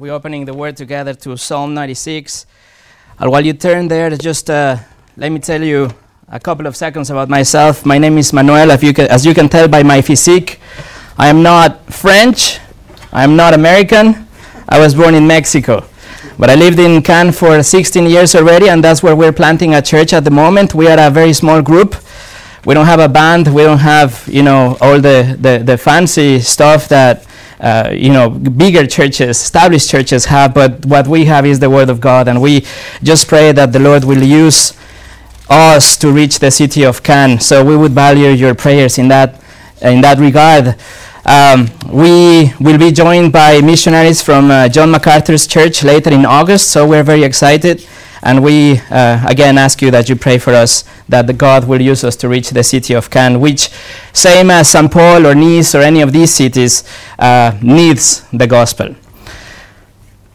We're opening the word together to Psalm 96. And while you turn there, just uh, let me tell you a couple of seconds about myself. My name is Manuel. You can, as you can tell by my physique, I am not French. I am not American. I was born in Mexico. But I lived in Cannes for 16 years already, and that's where we're planting a church at the moment. We are a very small group. We don't have a band. We don't have, you know, all the, the, the fancy stuff that uh, you know, bigger churches, established churches have, but what we have is the Word of God, and we just pray that the Lord will use us to reach the city of Cannes. So we would value your prayers in that in that regard. Um, we will be joined by missionaries from uh, John MacArthur's church later in August, so we're very excited. And we uh, again ask you that you pray for us that the God will use us to reach the city of Cannes, which, same as St. Paul or Nice or any of these cities, uh, needs the gospel.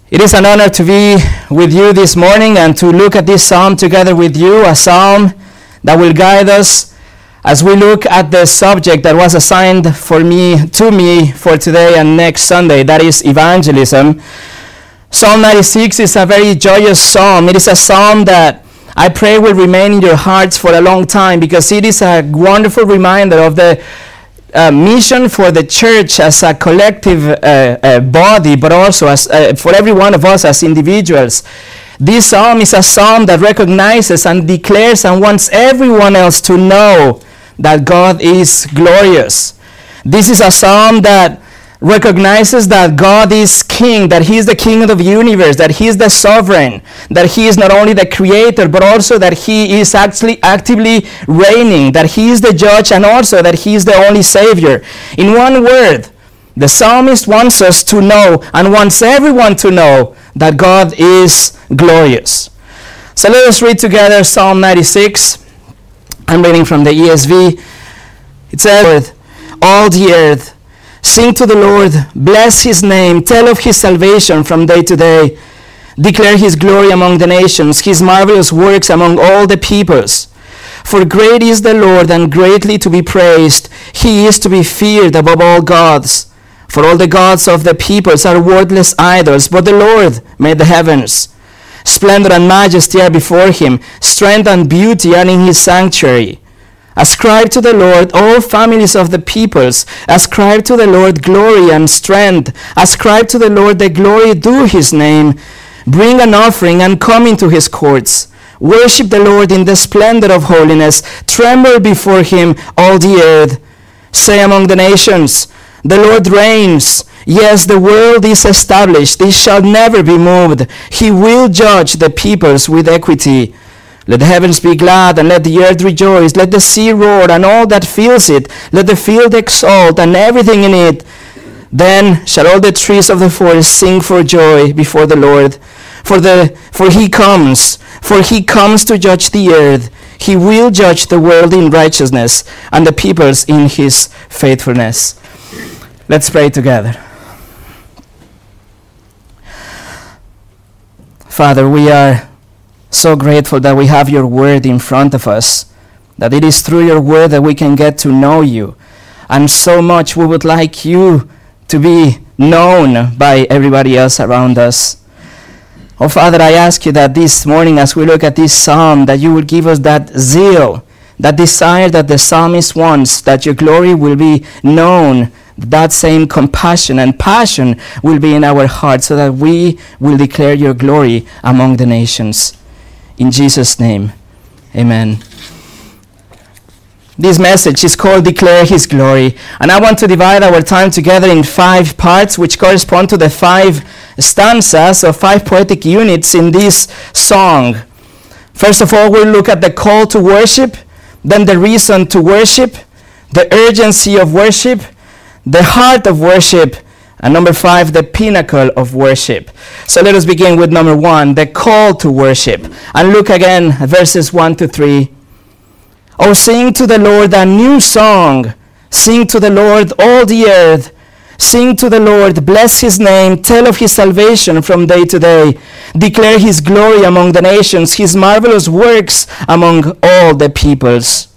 It is an honor to be with you this morning and to look at this psalm together with you, a psalm that will guide us as we look at the subject that was assigned for me to me for today and next Sunday, that is evangelism. Psalm 96 is a very joyous psalm. It is a psalm that I pray will remain in your hearts for a long time because it is a wonderful reminder of the uh, mission for the church as a collective uh, uh, body, but also as, uh, for every one of us as individuals. This psalm is a psalm that recognizes and declares and wants everyone else to know that God is glorious. This is a psalm that recognizes that God is king, that he is the king of the universe, that he is the sovereign, that he is not only the creator, but also that he is actually actively reigning, that he is the judge, and also that he is the only savior. In one word, the psalmist wants us to know and wants everyone to know that God is glorious. So let us read together Psalm 96. I'm reading from the ESV. It says, All the earth Sing to the Lord, bless his name, tell of his salvation from day to day. Declare his glory among the nations, his marvelous works among all the peoples. For great is the Lord and greatly to be praised. He is to be feared above all gods. For all the gods of the peoples are worthless idols, but the Lord made the heavens. Splendor and majesty are before him, strength and beauty are in his sanctuary. Ascribe to the Lord, all families of the peoples. Ascribe to the Lord glory and strength. Ascribe to the Lord the glory due his name. Bring an offering and come into his courts. Worship the Lord in the splendor of holiness. Tremble before him, all the earth. Say among the nations, The Lord reigns. Yes, the world is established. It shall never be moved. He will judge the peoples with equity. Let the heavens be glad, and let the earth rejoice. Let the sea roar, and all that fills it. Let the field exult, and everything in it. Then shall all the trees of the forest sing for joy before the Lord. For, the, for he comes, for he comes to judge the earth. He will judge the world in righteousness, and the peoples in his faithfulness. Let's pray together. Father, we are so grateful that we have your word in front of us, that it is through your word that we can get to know you. And so much we would like you to be known by everybody else around us. Oh, Father, I ask you that this morning, as we look at this psalm, that you would give us that zeal, that desire that the psalmist wants, that your glory will be known, that same compassion and passion will be in our hearts, so that we will declare your glory among the nations. In Jesus' name, amen. This message is called Declare His Glory. And I want to divide our time together in five parts, which correspond to the five stanzas or five poetic units in this song. First of all, we'll look at the call to worship, then the reason to worship, the urgency of worship, the heart of worship, and number five, the pinnacle of worship. So let us begin with number one, the call to worship. And look again, verses one to three. Oh, sing to the Lord a new song. Sing to the Lord all the earth. Sing to the Lord, bless his name, tell of his salvation from day to day. Declare his glory among the nations, his marvelous works among all the peoples.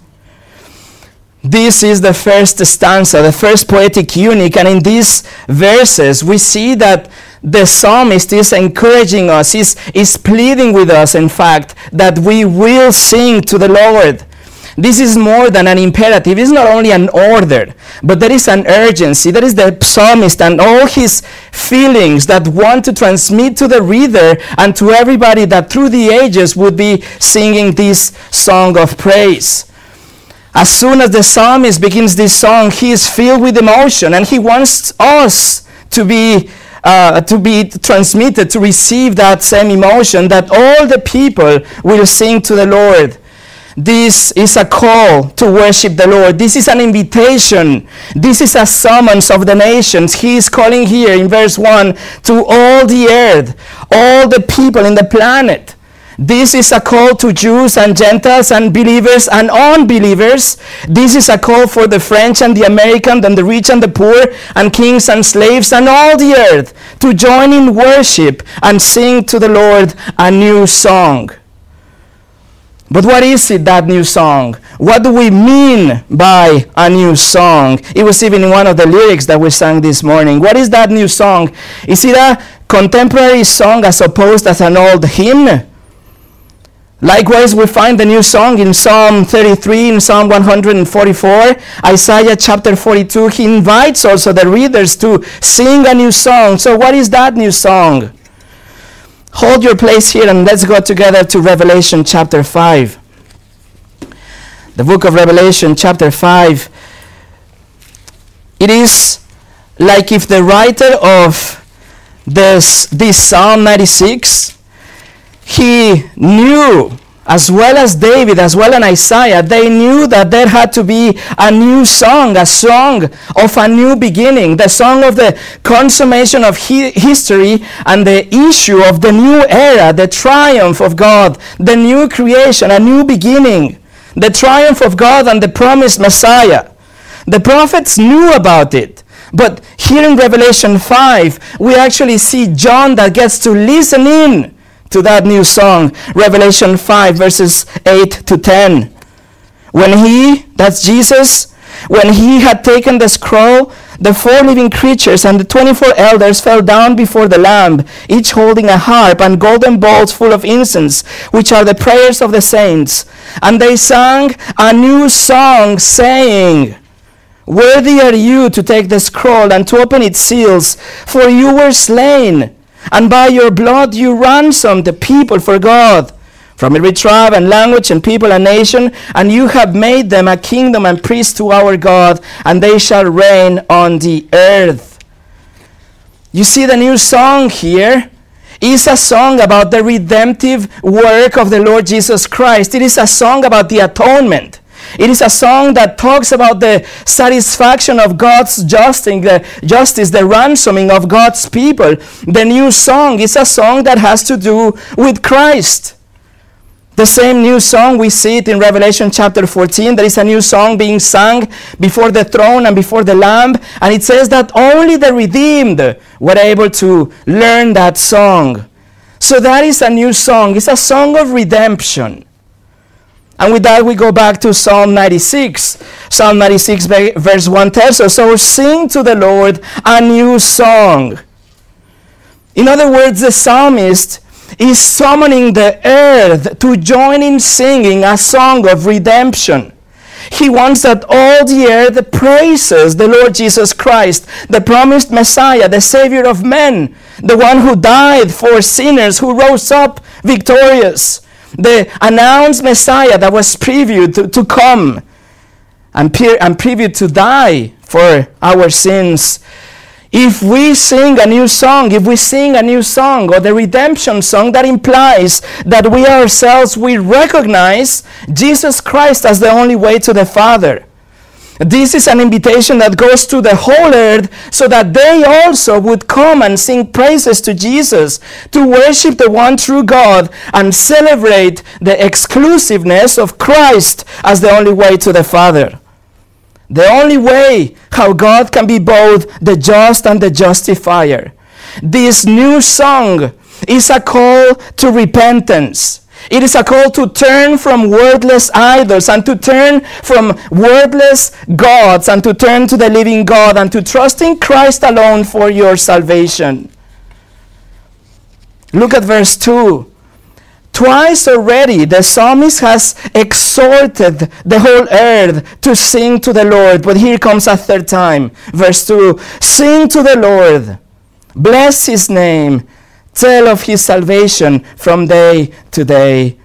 This is the first stanza, the first poetic unit, and in these verses we see that the psalmist is encouraging us, is, is pleading with us, in fact, that we will sing to the Lord. This is more than an imperative. It's not only an order, but there is an urgency. There is the psalmist and all his feelings that want to transmit to the reader and to everybody that through the ages would be singing this song of praise. As soon as the psalmist begins this song, he is filled with emotion and he wants us to be uh, to be transmitted, to receive that same emotion, that all the people will sing to the Lord. This is a call to worship the Lord. This is an invitation. This is a summons of the nations. He is calling here in verse 1 to all the earth, all the people in the planet. This is a call to Jews and Gentiles and believers and unbelievers. This is a call for the French and the American and the rich and the poor and kings and slaves and all the earth to join in worship and sing to the Lord a new song. But what is it, that new song? What do we mean by a new song? It was even in one of the lyrics that we sang this morning. What is that new song? Is it a contemporary song as opposed as an old hymn? Likewise, we find the new song in Psalm 33, in Psalm 144, Isaiah chapter 42. He invites also the readers to sing a new song. So, what is that new song? Hold your place here and let's go together to Revelation chapter 5. The book of Revelation chapter 5. It is like if the writer of this, this Psalm 96 he knew as well as David, as well as Isaiah, they knew that there had to be a new song, a song of a new beginning, the song of the consummation of hi- history and the issue of the new era, the triumph of God, the new creation, a new beginning, the triumph of God and the promised Messiah. The prophets knew about it. But here in Revelation 5, we actually see John that gets to listen in to that new song, Revelation 5, verses 8 to 10. When he, that's Jesus, when he had taken the scroll, the four living creatures and the 24 elders fell down before the Lamb, each holding a harp and golden bowls full of incense, which are the prayers of the saints. And they sang a new song, saying, Worthy are you to take the scroll and to open its seals, for you were slain and by your blood you ransomed the people for God from every tribe and language and people and nation, and you have made them a kingdom and priests to our God, and they shall reign on the earth. You see, the new song here is a song about the redemptive work of the Lord Jesus Christ. It is a song about the atonement. It is a song that talks about the satisfaction of God's justice, the justice, the ransoming of God's people. The new song is a song that has to do with Christ. The same new song, we see it in Revelation chapter 14. There is a new song being sung before the throne and before the Lamb. And it says that only the redeemed were able to learn that song. So that is a new song. It's a song of redemption. And with that, we go back to Psalm 96. Psalm 96, verse 1 tells us, So sing to the Lord a new song. In other words, the psalmist is summoning the earth to join in singing a song of redemption. He wants that all the earth praises the Lord Jesus Christ, the promised Messiah, the Savior of men, the one who died for sinners, who rose up victorious the announced Messiah that was previewed to, to come and, pre- and previewed to die for our sins. If we sing a new song, if we sing a new song or the redemption song, that implies that we ourselves we recognize Jesus Christ as the only way to the Father. This is an invitation that goes to the whole earth so that they also would come and sing praises to Jesus, to worship the one true God and celebrate the exclusiveness of Christ as the only way to the Father. The only way how God can be both the just and the justifier. This new song is a call to repentance. It is a call to turn from wordless idols and to turn from wordless gods and to turn to the living God and to trust in Christ alone for your salvation. Look at verse 2. Twice already the psalmist has exhorted the whole earth to sing to the Lord, but here comes a third time. Verse 2 Sing to the Lord, bless his name, tell of his salvation from day to day.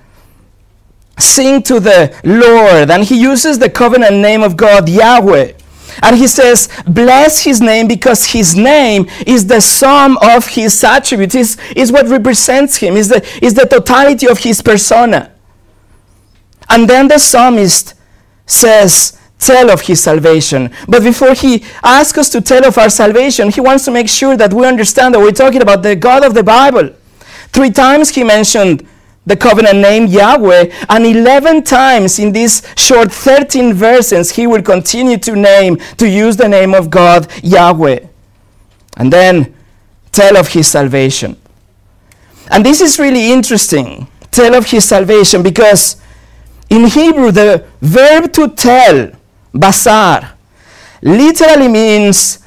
Sing to the Lord, and he uses the covenant name of God, Yahweh. And he says, bless his name because his name is the sum of his attributes, is, is what represents him, is the, is the totality of his persona. And then the psalmist says, tell of his salvation. But before he asks us to tell of our salvation, he wants to make sure that we understand that we're talking about the God of the Bible. Three times he mentioned the covenant name Yahweh, and 11 times in these short 13 verses, he will continue to name, to use the name of God, Yahweh. And then tell of his salvation. And this is really interesting, tell of his salvation, because in Hebrew, the verb to tell, basar, literally means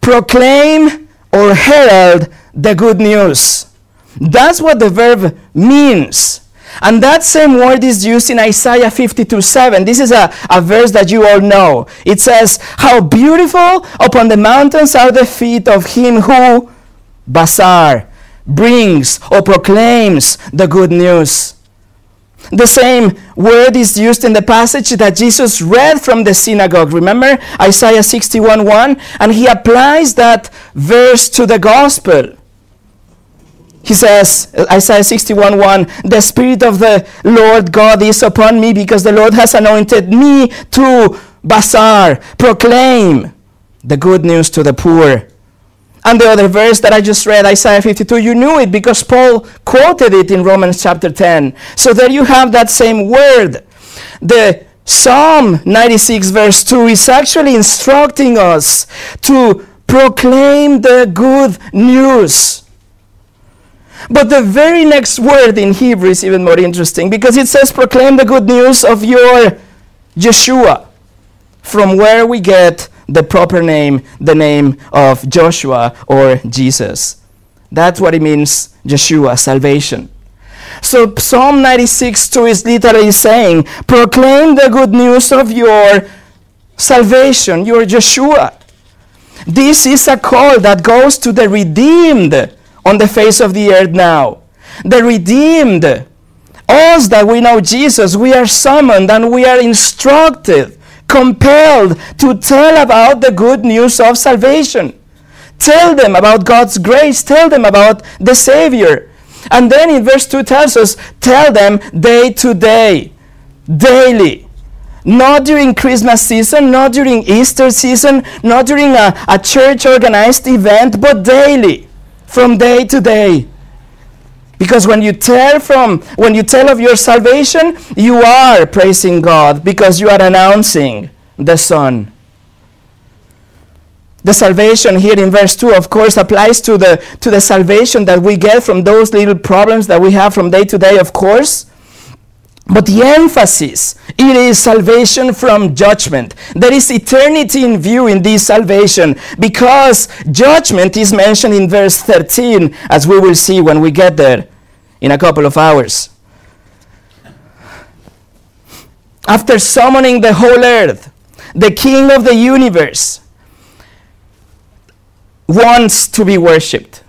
proclaim or herald the good news. That's what the verb means. And that same word is used in Isaiah 52 7. This is a, a verse that you all know. It says, How beautiful upon the mountains are the feet of him who, Basar, brings or proclaims the good news. The same word is used in the passage that Jesus read from the synagogue. Remember Isaiah 61 1? And he applies that verse to the gospel. He says, Isaiah 61 1, the Spirit of the Lord God is upon me because the Lord has anointed me to basar, proclaim the good news to the poor. And the other verse that I just read, Isaiah 52, you knew it because Paul quoted it in Romans chapter 10. So there you have that same word. The Psalm 96, verse 2 is actually instructing us to proclaim the good news. But the very next word in Hebrew is even more interesting because it says, proclaim the good news of your Yeshua, from where we get the proper name, the name of Joshua or Jesus. That's what it means, Yeshua, salvation. So Psalm 96 2 is literally saying, proclaim the good news of your salvation, your Yeshua. This is a call that goes to the redeemed on the face of the earth now. The redeemed, us that we know Jesus, we are summoned and we are instructed, compelled to tell about the good news of salvation. Tell them about God's grace, tell them about the Savior. And then in verse 2 tells us, tell them day to day, daily. Not during Christmas season, not during Easter season, not during a, a church organized event, but daily from day to day. Because when you tell from when you tell of your salvation, you are praising God because you are announcing the Son. The salvation here in verse 2 of course applies to the to the salvation that we get from those little problems that we have from day to day of course. But the emphasis, it is salvation from judgment. There is eternity in view in this salvation because judgment is mentioned in verse 13, as we will see when we get there in a couple of hours. After summoning the whole earth, the King of the universe wants to be worshipped.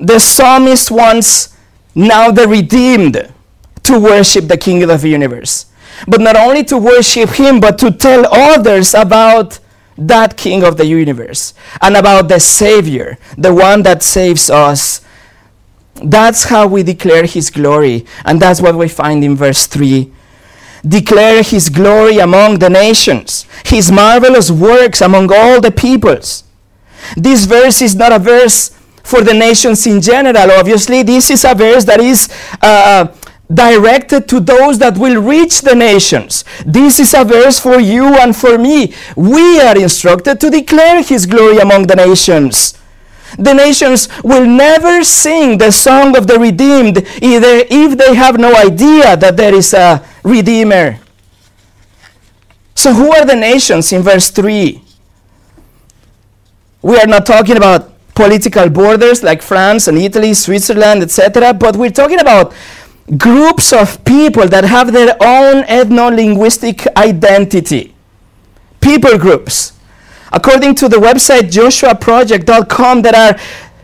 The psalmist wants now the redeemed to worship the King of the universe. But not only to worship him, but to tell others about that King of the universe and about the Savior, the one that saves us. That's how we declare his glory. And that's what we find in verse 3. Declare his glory among the nations, his marvelous works among all the peoples. This verse is not a verse for the nations in general, obviously. This is a verse that is uh, directed to those that will reach the nations. This is a verse for you and for me. We are instructed to declare his glory among the nations. The nations will never sing the song of the redeemed either if they have no idea that there is a redeemer. So who are the nations in verse 3? We are not talking about political borders like France and Italy, Switzerland, etc. But we're talking about groups of people that have their own ethno linguistic identity. People groups. According to the website joshuaproject.com, there are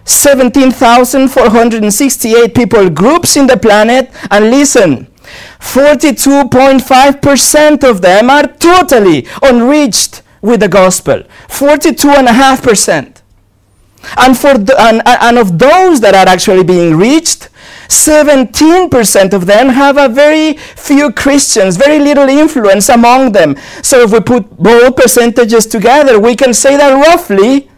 17,468 people groups in the planet. And listen, 42.5% of them are totally unreached with the gospel. 42.5%. And, for and, and of those that are actually being reached, 17% of them have a very few Christians, very little influence among them. So if we put both percentages together, we can say that roughly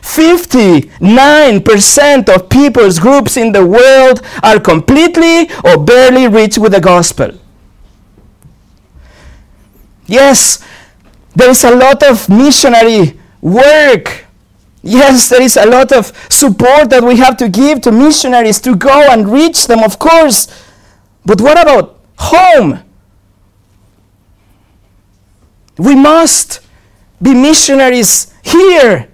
59% of people's groups in the world are completely or barely reached with the gospel. Yes, there is a lot of missionary work. Yes, there is a lot of support that we have to give to missionaries to go and reach them, of course. But what about home? We must be missionaries here.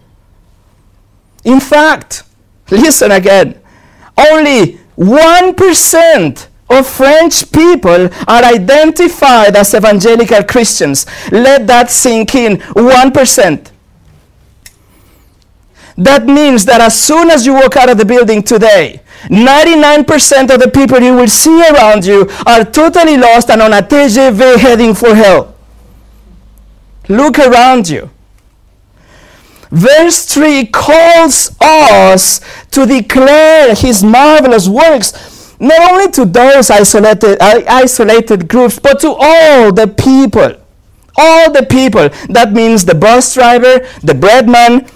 In fact, listen again, only 1% of French people are identified as evangelical Christians. Let that sink in. 1%. That means that as soon as you walk out of the building today, 99% of the people you will see around you are totally lost and on a TGV heading for hell. Look around you. Verse 3 calls us to declare his marvelous works, not only to those isolated, isolated groups, but to all the people. All the people. That means the bus driver, the bread man,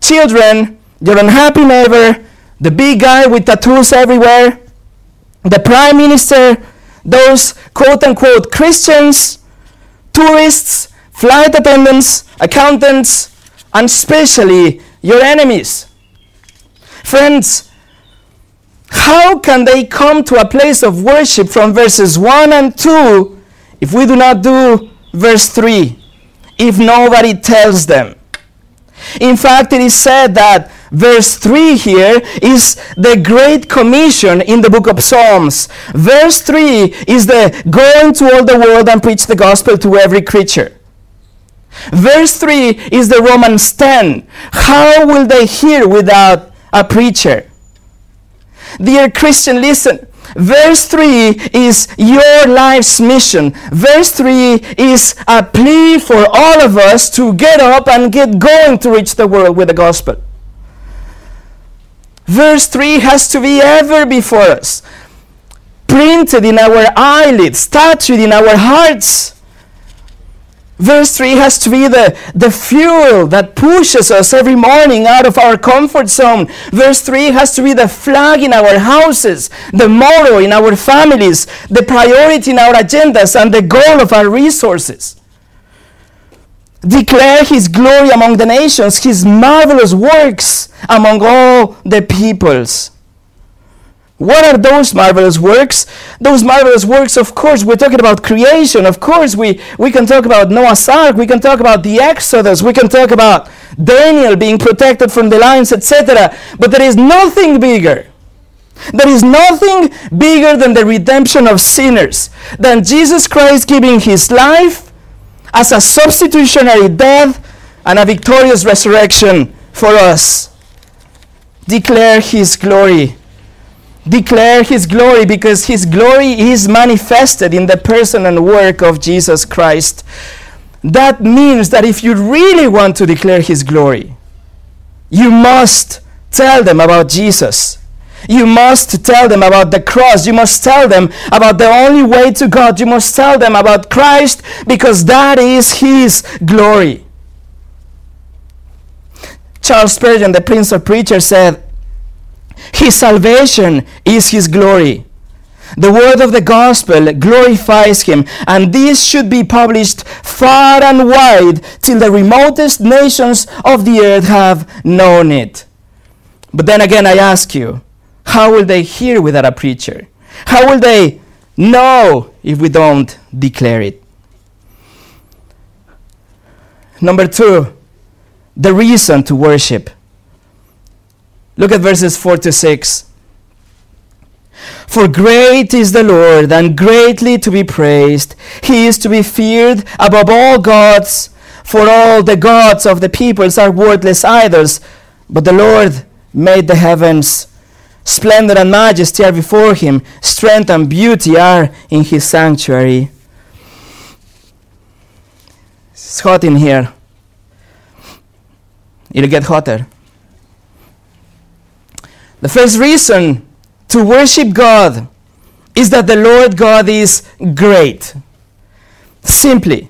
children, your unhappy neighbor, the big guy with tattoos everywhere, the prime minister, those quote unquote Christians, tourists, flight attendants, accountants, and especially your enemies. Friends, how can they come to a place of worship from verses 1 and 2 if we do not do verse 3? If nobody tells them. In fact, it is said that verse 3 here is the Great Commission in the book of Psalms. Verse 3 is the go into all the world and preach the gospel to every creature. Verse 3 is the Romans 10. How will they hear without a preacher? Dear Christian, listen. Verse 3 is your life's mission. Verse 3 is a plea for all of us to get up and get going to reach the world with the gospel. Verse 3 has to be ever before us, printed in our eyelids, tattooed in our hearts. Verse 3 has to be the, the fuel that pushes us every morning out of our comfort zone. Verse 3 has to be the flag in our houses, the motto in our families, the priority in our agendas, and the goal of our resources. Declare his glory among the nations, his marvelous works among all the peoples. What are those marvelous works? Those marvelous works, of course, we're talking about creation. Of course, we, we can talk about Noah's Ark. We can talk about the Exodus. We can talk about Daniel being protected from the lions, etc. But there is nothing bigger. There is nothing bigger than the redemption of sinners, than Jesus Christ giving his life as a substitutionary death and a victorious resurrection for us. Declare his glory declare his glory because his glory is manifested in the person and work of Jesus Christ. That means that if you really want to declare his glory, you must tell them about Jesus. You must tell them about the cross. You must tell them about the only way to God. You must tell them about Christ because that is his glory. Charles Spurgeon, the Prince of Preachers, said, his salvation is His glory. The word of the gospel glorifies Him, and this should be published far and wide till the remotest nations of the earth have known it. But then again, I ask you, how will they hear without a preacher? How will they know if we don't declare it? Number two, the reason to worship. Look at verses 4 to 6. For great is the Lord, and greatly to be praised. He is to be feared above all gods, for all the gods of the peoples are worthless idols. But the Lord made the heavens. Splendor and majesty are before him, strength and beauty are in his sanctuary. It's hot in here. It'll get hotter. The first reason to worship God is that the Lord God is great. Simply.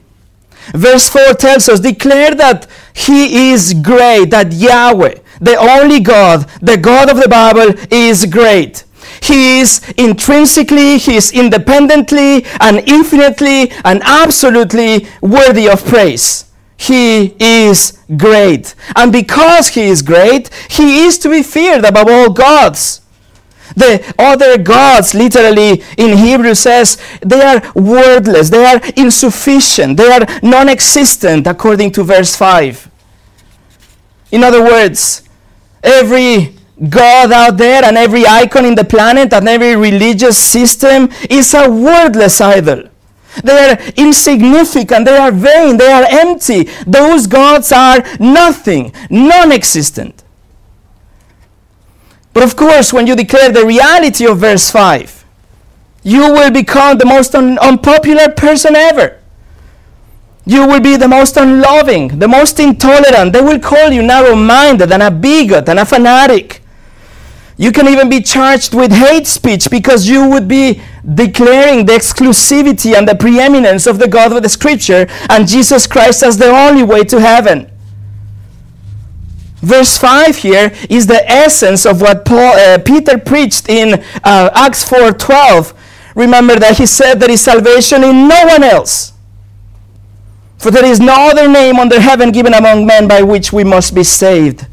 Verse 4 tells us, declare that He is great, that Yahweh, the only God, the God of the Bible, is great. He is intrinsically, He is independently, and infinitely, and absolutely worthy of praise. He is great. And because He is great, He is to be feared above all gods. The other gods, literally in Hebrew says, they are wordless, they are insufficient, they are non existent, according to verse 5. In other words, every God out there and every icon in the planet and every religious system is a wordless idol. They are insignificant, they are vain, they are empty. Those gods are nothing, non existent. But of course, when you declare the reality of verse 5, you will become the most un- unpopular person ever. You will be the most unloving, the most intolerant. They will call you narrow minded and a bigot and a fanatic. You can even be charged with hate speech because you would be declaring the exclusivity and the preeminence of the God of the Scripture and Jesus Christ as the only way to heaven. Verse 5 here is the essence of what Paul, uh, Peter preached in uh, Acts 4:12. Remember that he said there is salvation in no one else. For there is no other name under heaven given among men by which we must be saved.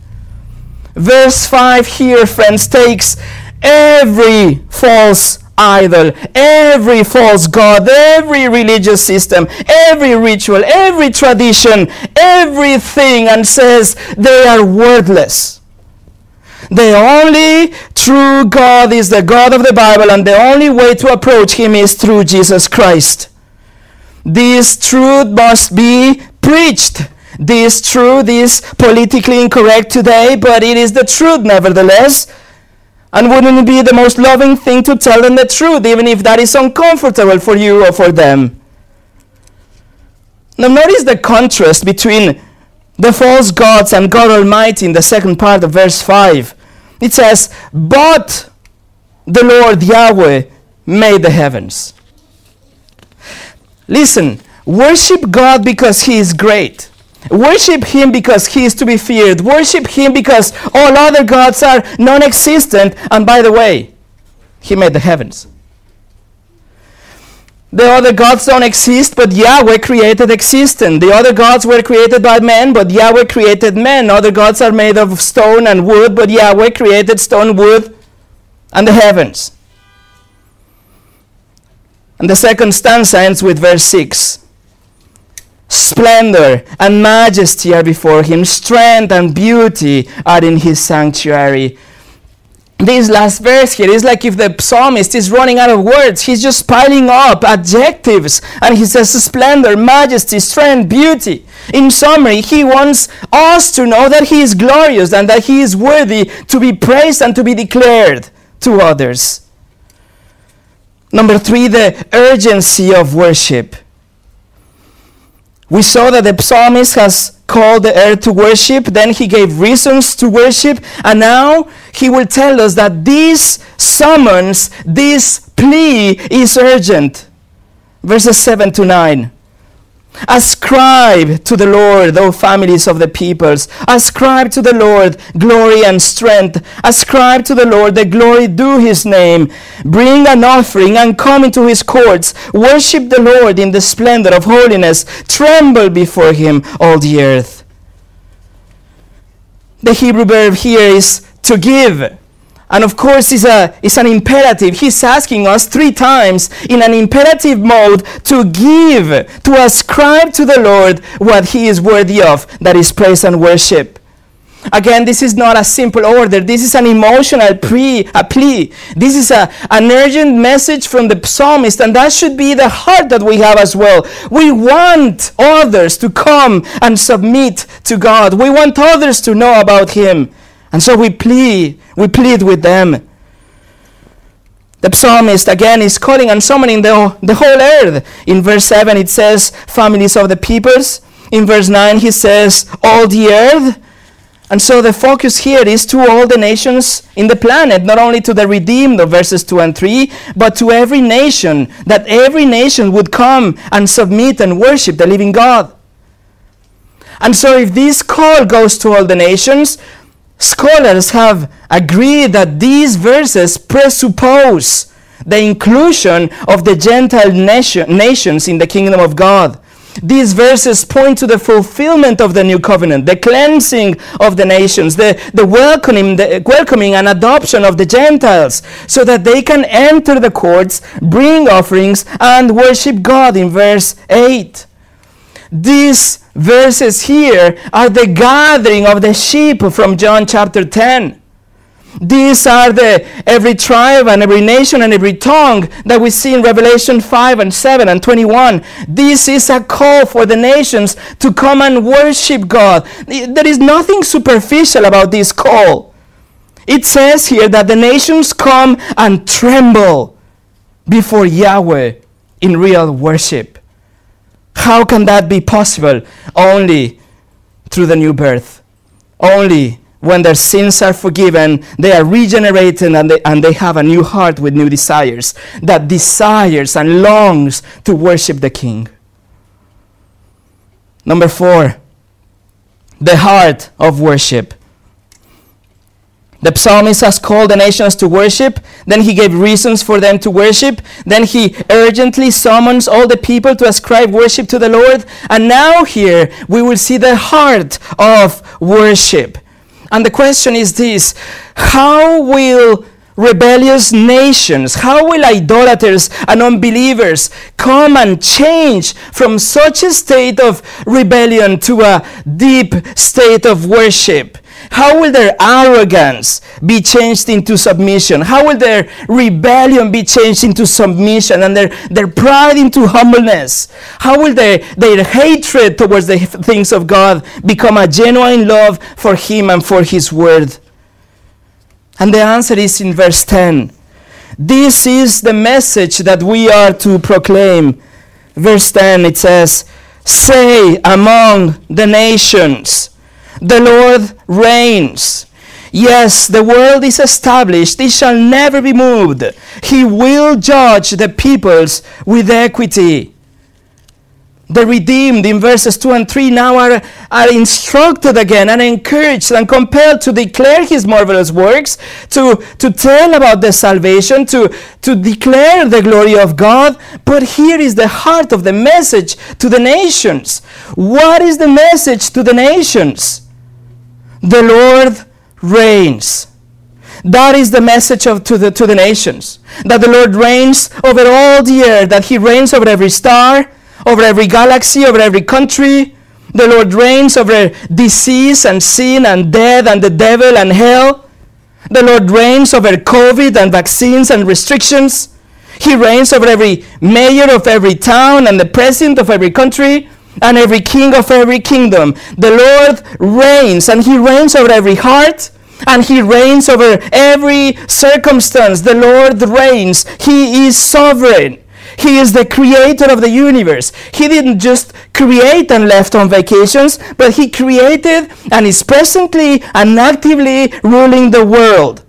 Verse 5 here, friends, takes every false idol, every false god, every religious system, every ritual, every tradition, everything, and says they are worthless. The only true God is the God of the Bible, and the only way to approach Him is through Jesus Christ. This truth must be preached. This truth is politically incorrect today, but it is the truth nevertheless. And wouldn't it be the most loving thing to tell them the truth, even if that is uncomfortable for you or for them? Now, notice the contrast between the false gods and God Almighty in the second part of verse 5. It says, But the Lord Yahweh made the heavens. Listen, worship God because He is great. Worship Him because He is to be feared. Worship Him because all other gods are non existent. And by the way, He made the heavens. The other gods don't exist, but Yahweh created existence. The other gods were created by men, but Yahweh created men. Other gods are made of stone and wood, but Yahweh created stone, wood, and the heavens. And the second stanza ends with verse 6 Splendor and majesty are before him, strength and beauty are in his sanctuary. This last verse here is like if the psalmist is running out of words. He's just piling up adjectives and he says splendor, majesty, strength, beauty. In summary, he wants us to know that he is glorious and that he is worthy to be praised and to be declared to others. Number three, the urgency of worship. We saw that the psalmist has called the earth to worship, then he gave reasons to worship, and now he will tell us that this summons, this plea is urgent. Verses 7 to 9. Ascribe to the Lord, O families of the peoples. Ascribe to the Lord glory and strength. Ascribe to the Lord the glory due his name. Bring an offering and come into his courts. Worship the Lord in the splendor of holiness. Tremble before him, all the earth. The Hebrew verb here is to give. And of course, it's, a, it's an imperative. He's asking us three times in an imperative mode to give, to ascribe to the Lord what He is worthy of, that is praise and worship. Again, this is not a simple order. This is an emotional pre, a plea. This is a, an urgent message from the psalmist, and that should be the heart that we have as well. We want others to come and submit to God. We want others to know about Him. And so we plead, we plead with them. The psalmist again is calling and summoning the, the whole earth. In verse 7 it says, families of the peoples. In verse 9 he says, all the earth. And so the focus here is to all the nations in the planet, not only to the redeemed of verses 2 and 3, but to every nation, that every nation would come and submit and worship the living God. And so if this call goes to all the nations, scholars have agreed that these verses presuppose the inclusion of the Gentile nation, nations in the kingdom of God. These verses point to the fulfillment of the new covenant, the cleansing of the nations, the, the, welcoming, the welcoming and adoption of the Gentiles, so that they can enter the courts, bring offerings, and worship God in verse 8. These verses here are the gathering of the sheep from John chapter 10. These are the every tribe and every nation and every tongue that we see in Revelation 5 and 7 and 21. This is a call for the nations to come and worship God. There is nothing superficial about this call. It says here that the nations come and tremble before Yahweh in real worship. How can that be possible? Only through the new birth. Only when their sins are forgiven, they are regenerated and they, and they have a new heart with new desires that desires and longs to worship the King. Number four, the heart of worship. The psalmist has called the nations to worship, then he gave reasons for them to worship, then he urgently summons all the people to ascribe worship to the Lord, and now here we will see the heart of worship. And the question is this How will rebellious nations, how will idolaters and unbelievers come and change from such a state of rebellion to a deep state of worship? How will their arrogance be changed into submission? How will their rebellion be changed into submission and their, their pride into humbleness? How will their, their hatred towards the things of God become a genuine love for Him and for His Word? And the answer is in verse 10. This is the message that we are to proclaim. Verse 10 it says, Say among the nations, the Lord reigns. Yes, the world is established, it shall never be moved. He will judge the peoples with equity. The redeemed in verses 2 and 3 now are, are instructed again and encouraged and compelled to declare his marvelous works, to, to tell about the salvation, to, to declare the glory of God. But here is the heart of the message to the nations. What is the message to the nations? The Lord reigns. That is the message of, to, the, to the nations. That the Lord reigns over all the earth, that He reigns over every star, over every galaxy, over every country. The Lord reigns over disease and sin and death and the devil and hell. The Lord reigns over COVID and vaccines and restrictions. He reigns over every mayor of every town and the president of every country and every king of every kingdom. The Lord reigns, and he reigns over every heart, and he reigns over every circumstance. The Lord reigns. He is sovereign. He is the creator of the universe. He didn't just create and left on vacations, but he created and is presently and actively ruling the world.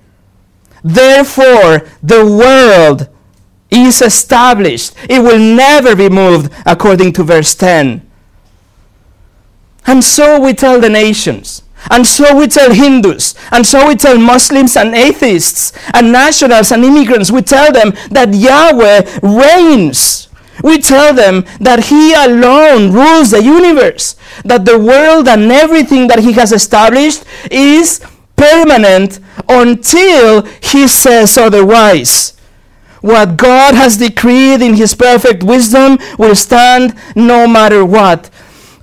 Therefore, the world is established. It will never be moved according to verse 10. And so we tell the nations. And so we tell Hindus, and so we tell Muslims and atheists and nationals and immigrants. We tell them that Yahweh reigns. We tell them that He alone rules the universe, that the world and everything that He has established is permanent until He says otherwise. What God has decreed in His perfect wisdom will stand no matter what.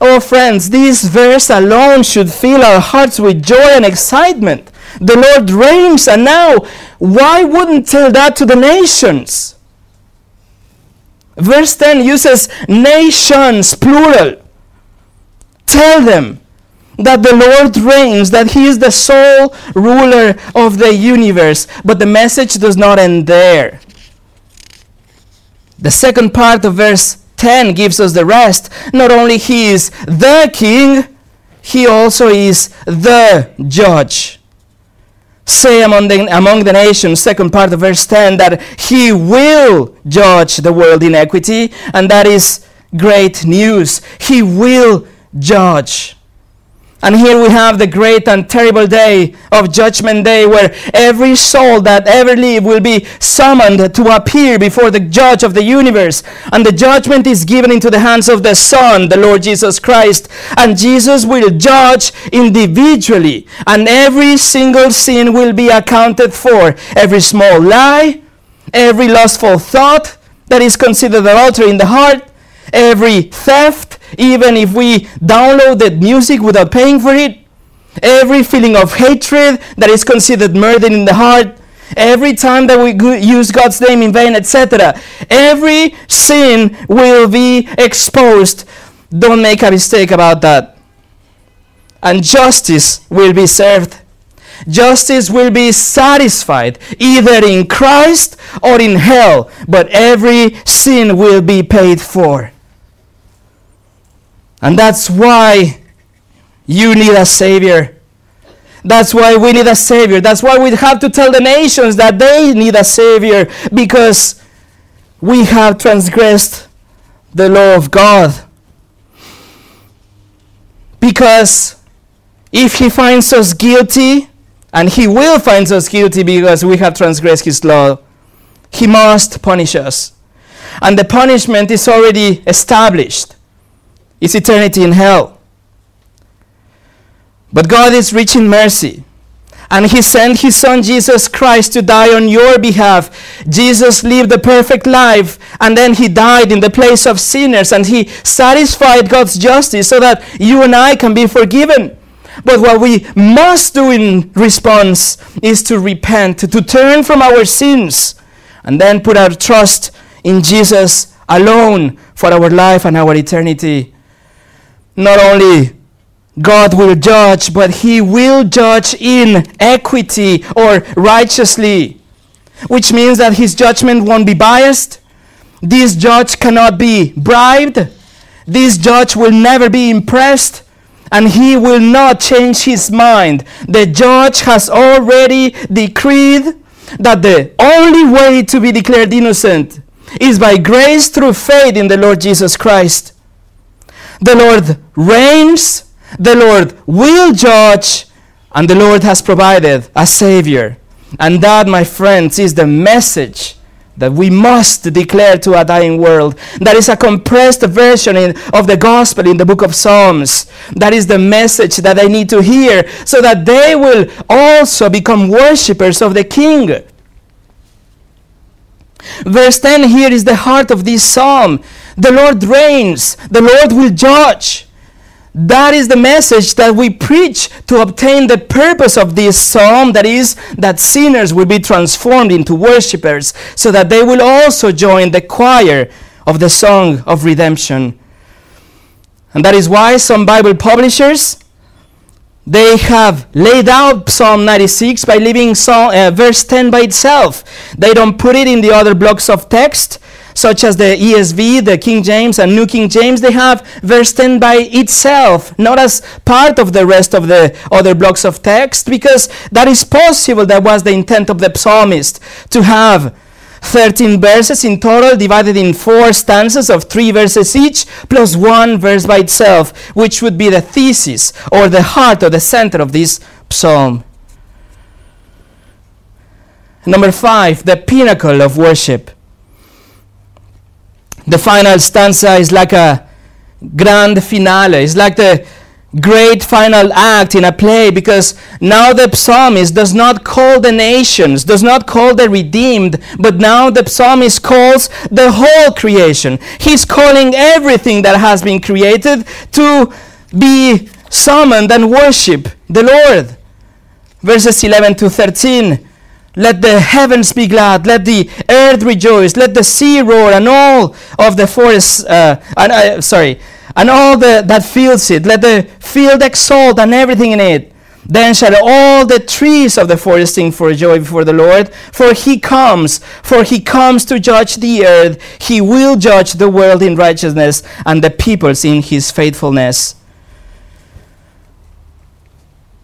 Oh, friends, this verse alone should fill our hearts with joy and excitement. The Lord reigns, and now, why wouldn't tell that to the nations? Verse 10 uses nations, plural. Tell them that the Lord reigns, that He is the sole ruler of the universe. But the message does not end there. The second part of verse 10 gives us the rest. Not only He is the King, He also is the judge. Say among the, among the nations, second part of verse 10, that He will judge the world in equity, and that is great news. He will judge. And here we have the great and terrible day of Judgment Day, where every soul that ever lived will be summoned to appear before the judge of the universe. And the judgment is given into the hands of the Son, the Lord Jesus Christ. And Jesus will judge individually. And every single sin will be accounted for. Every small lie, every lustful thought that is considered adultery in the heart, every theft, even if we download the music without paying for it, every feeling of hatred that is considered murder in the heart, every time that we use God's name in vain, etc., every sin will be exposed. Don't make a mistake about that. And justice will be served. Justice will be satisfied either in Christ or in hell, but every sin will be paid for. And that's why you need a Savior. That's why we need a Savior. That's why we have to tell the nations that they need a Savior because we have transgressed the law of God. Because if He finds us guilty, and He will find us guilty because we have transgressed His law, He must punish us. And the punishment is already established is eternity in hell. But God is rich in mercy. And He sent His Son Jesus Christ to die on your behalf. Jesus lived a perfect life, and then He died in the place of sinners, and He satisfied God's justice so that you and I can be forgiven. But what we must do in response is to repent, to turn from our sins, and then put our trust in Jesus alone for our life and our eternity not only God will judge, but He will judge in equity or righteously, which means that His judgment won't be biased. This judge cannot be bribed. This judge will never be impressed. And he will not change his mind. The judge has already decreed that the only way to be declared innocent is by grace through faith in the Lord Jesus Christ. The Lord reigns, the Lord will judge, and the Lord has provided a Savior. And that, my friends, is the message that we must declare to a dying world. That is a compressed version in, of the gospel in the book of Psalms. That is the message that they need to hear so that they will also become worshippers of the King. Verse 10 here is the heart of this psalm. The Lord reigns, the Lord will judge. That is the message that we preach to obtain the purpose of this psalm that is, that sinners will be transformed into worshippers, so that they will also join the choir of the song of redemption. And that is why some Bible publishers they have laid out Psalm 96 by leaving Psalm, uh, verse 10 by itself. They don't put it in the other blocks of text such as the ESV, the King James, and New King James, they have verse 10 by itself, not as part of the rest of the other blocks of text, because that is possible. That was the intent of the psalmist to have 13 verses in total, divided in four stanzas of three verses each, plus one verse by itself, which would be the thesis or the heart or the center of this psalm. Number five, the pinnacle of worship. The final stanza is like a grand finale. It's like the great final act in a play because now the psalmist does not call the nations, does not call the redeemed, but now the psalmist calls the whole creation. He's calling everything that has been created to be summoned and worship the Lord. Verses 11 to 13. Let the heavens be glad, let the earth rejoice, let the sea roar, and all of the forest, uh, and, uh, sorry, and all the, that fills it. Let the field exalt and everything in it. Then shall all the trees of the forest sing for joy before the Lord, for he comes, for he comes to judge the earth. He will judge the world in righteousness and the peoples in his faithfulness.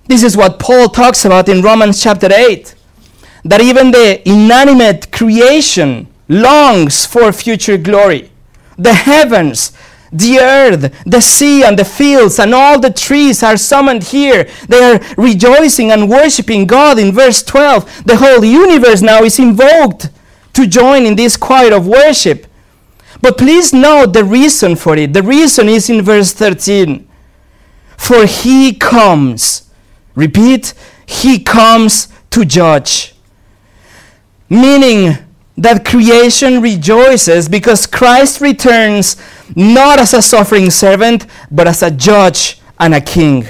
This is what Paul talks about in Romans chapter 8 that even the inanimate creation longs for future glory. The heavens, the earth, the sea, and the fields, and all the trees are summoned here. They are rejoicing and worshiping God. In verse 12, the whole universe now is invoked to join in this choir of worship. But please note the reason for it. The reason is in verse 13. For he comes, repeat, he comes to judge. Meaning, that creation rejoices because Christ returns not as a suffering servant, but as a judge and a king.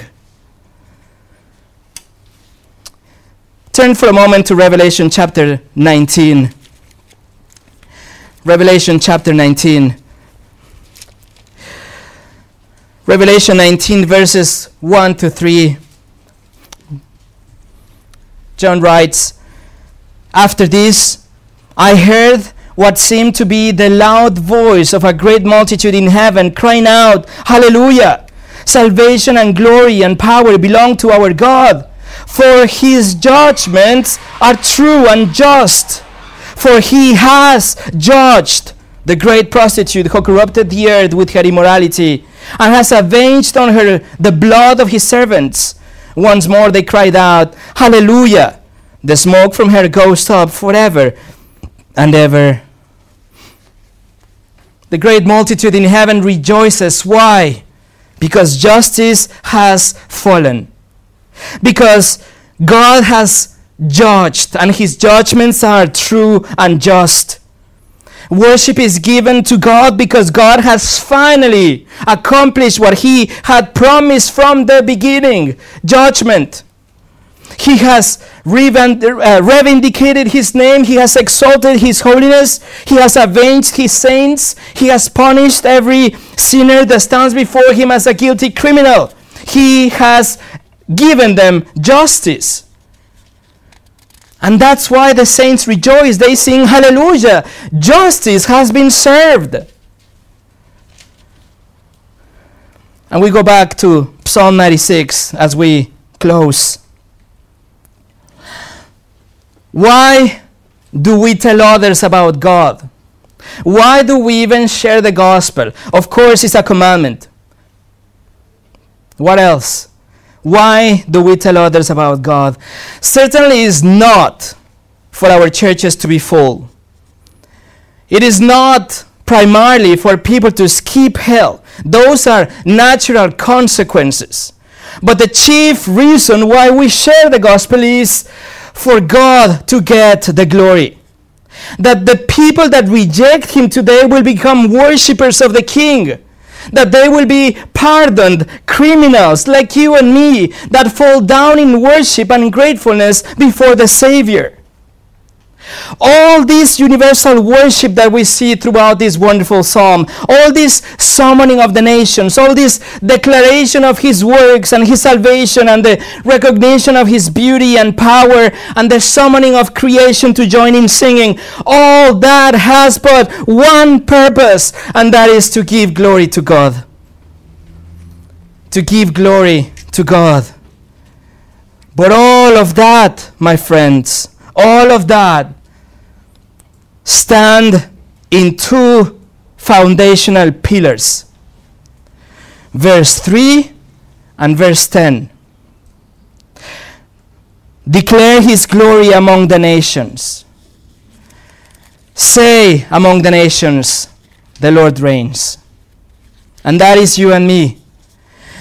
Turn for a moment to Revelation chapter 19. Revelation chapter 19. Revelation 19, verses 1 to 3. John writes, After this, I heard what seemed to be the loud voice of a great multitude in heaven crying out, Hallelujah! Salvation and glory and power belong to our God, for his judgments are true and just. For he has judged the great prostitute who corrupted the earth with her immorality and has avenged on her the blood of his servants. Once more they cried out, Hallelujah! The smoke from her goes up forever and ever. The great multitude in heaven rejoices. Why? Because justice has fallen. Because God has judged, and his judgments are true and just. Worship is given to God because God has finally accomplished what he had promised from the beginning judgment. He has uh, reivindicated his name. He has exalted his holiness. He has avenged his saints. He has punished every sinner that stands before him as a guilty criminal. He has given them justice. And that's why the saints rejoice. They sing hallelujah. Justice has been served. And we go back to Psalm 96 as we close. Why do we tell others about God? Why do we even share the gospel? Of course, it's a commandment. What else? Why do we tell others about God? Certainly is not for our churches to be full. It is not primarily for people to skip hell. Those are natural consequences. But the chief reason why we share the gospel is for God to get the glory. That the people that reject him today will become worshippers of the king. That they will be pardoned criminals like you and me that fall down in worship and gratefulness before the Savior. All this universal worship that we see throughout this wonderful psalm, all this summoning of the nations, all this declaration of his works and his salvation and the recognition of his beauty and power and the summoning of creation to join in singing, all that has but one purpose, and that is to give glory to God. To give glory to God. But all of that, my friends, all of that stand in two foundational pillars verse 3 and verse 10. Declare his glory among the nations. Say among the nations, the Lord reigns. And that is you and me.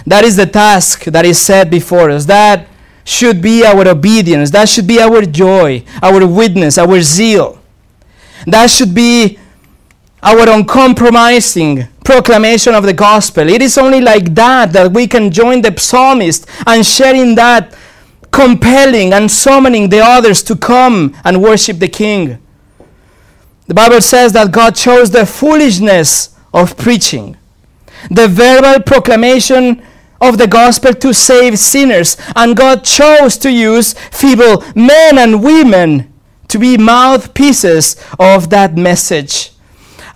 That is the task that is set before us. That should be our obedience. That should be our joy, our witness, our zeal. That should be our uncompromising proclamation of the gospel. It is only like that that we can join the psalmist and sharing that compelling and summoning the others to come and worship the king. The Bible says that God chose the foolishness of preaching, the verbal proclamation of the gospel to save sinners, and God chose to use feeble men and women to be mouthpieces of that message.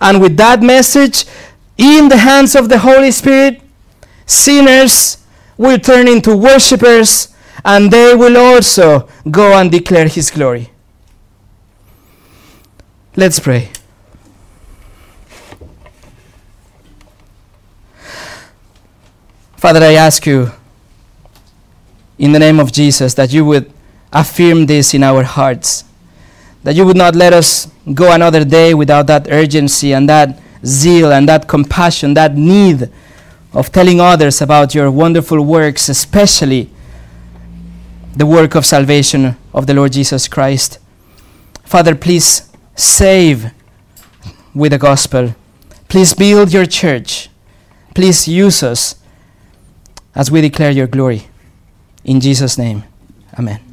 And with that message in the hands of the Holy Spirit, sinners will turn into worshippers and they will also go and declare His glory. Let's pray. Father, I ask you in the name of Jesus that you would affirm this in our hearts, that you would not let us go another day without that urgency and that zeal and that compassion, that need of telling others about your wonderful works, especially the work of salvation of the Lord Jesus Christ. Father, please save with the gospel. Please build your church. Please use us as we declare your glory. In Jesus' name, amen.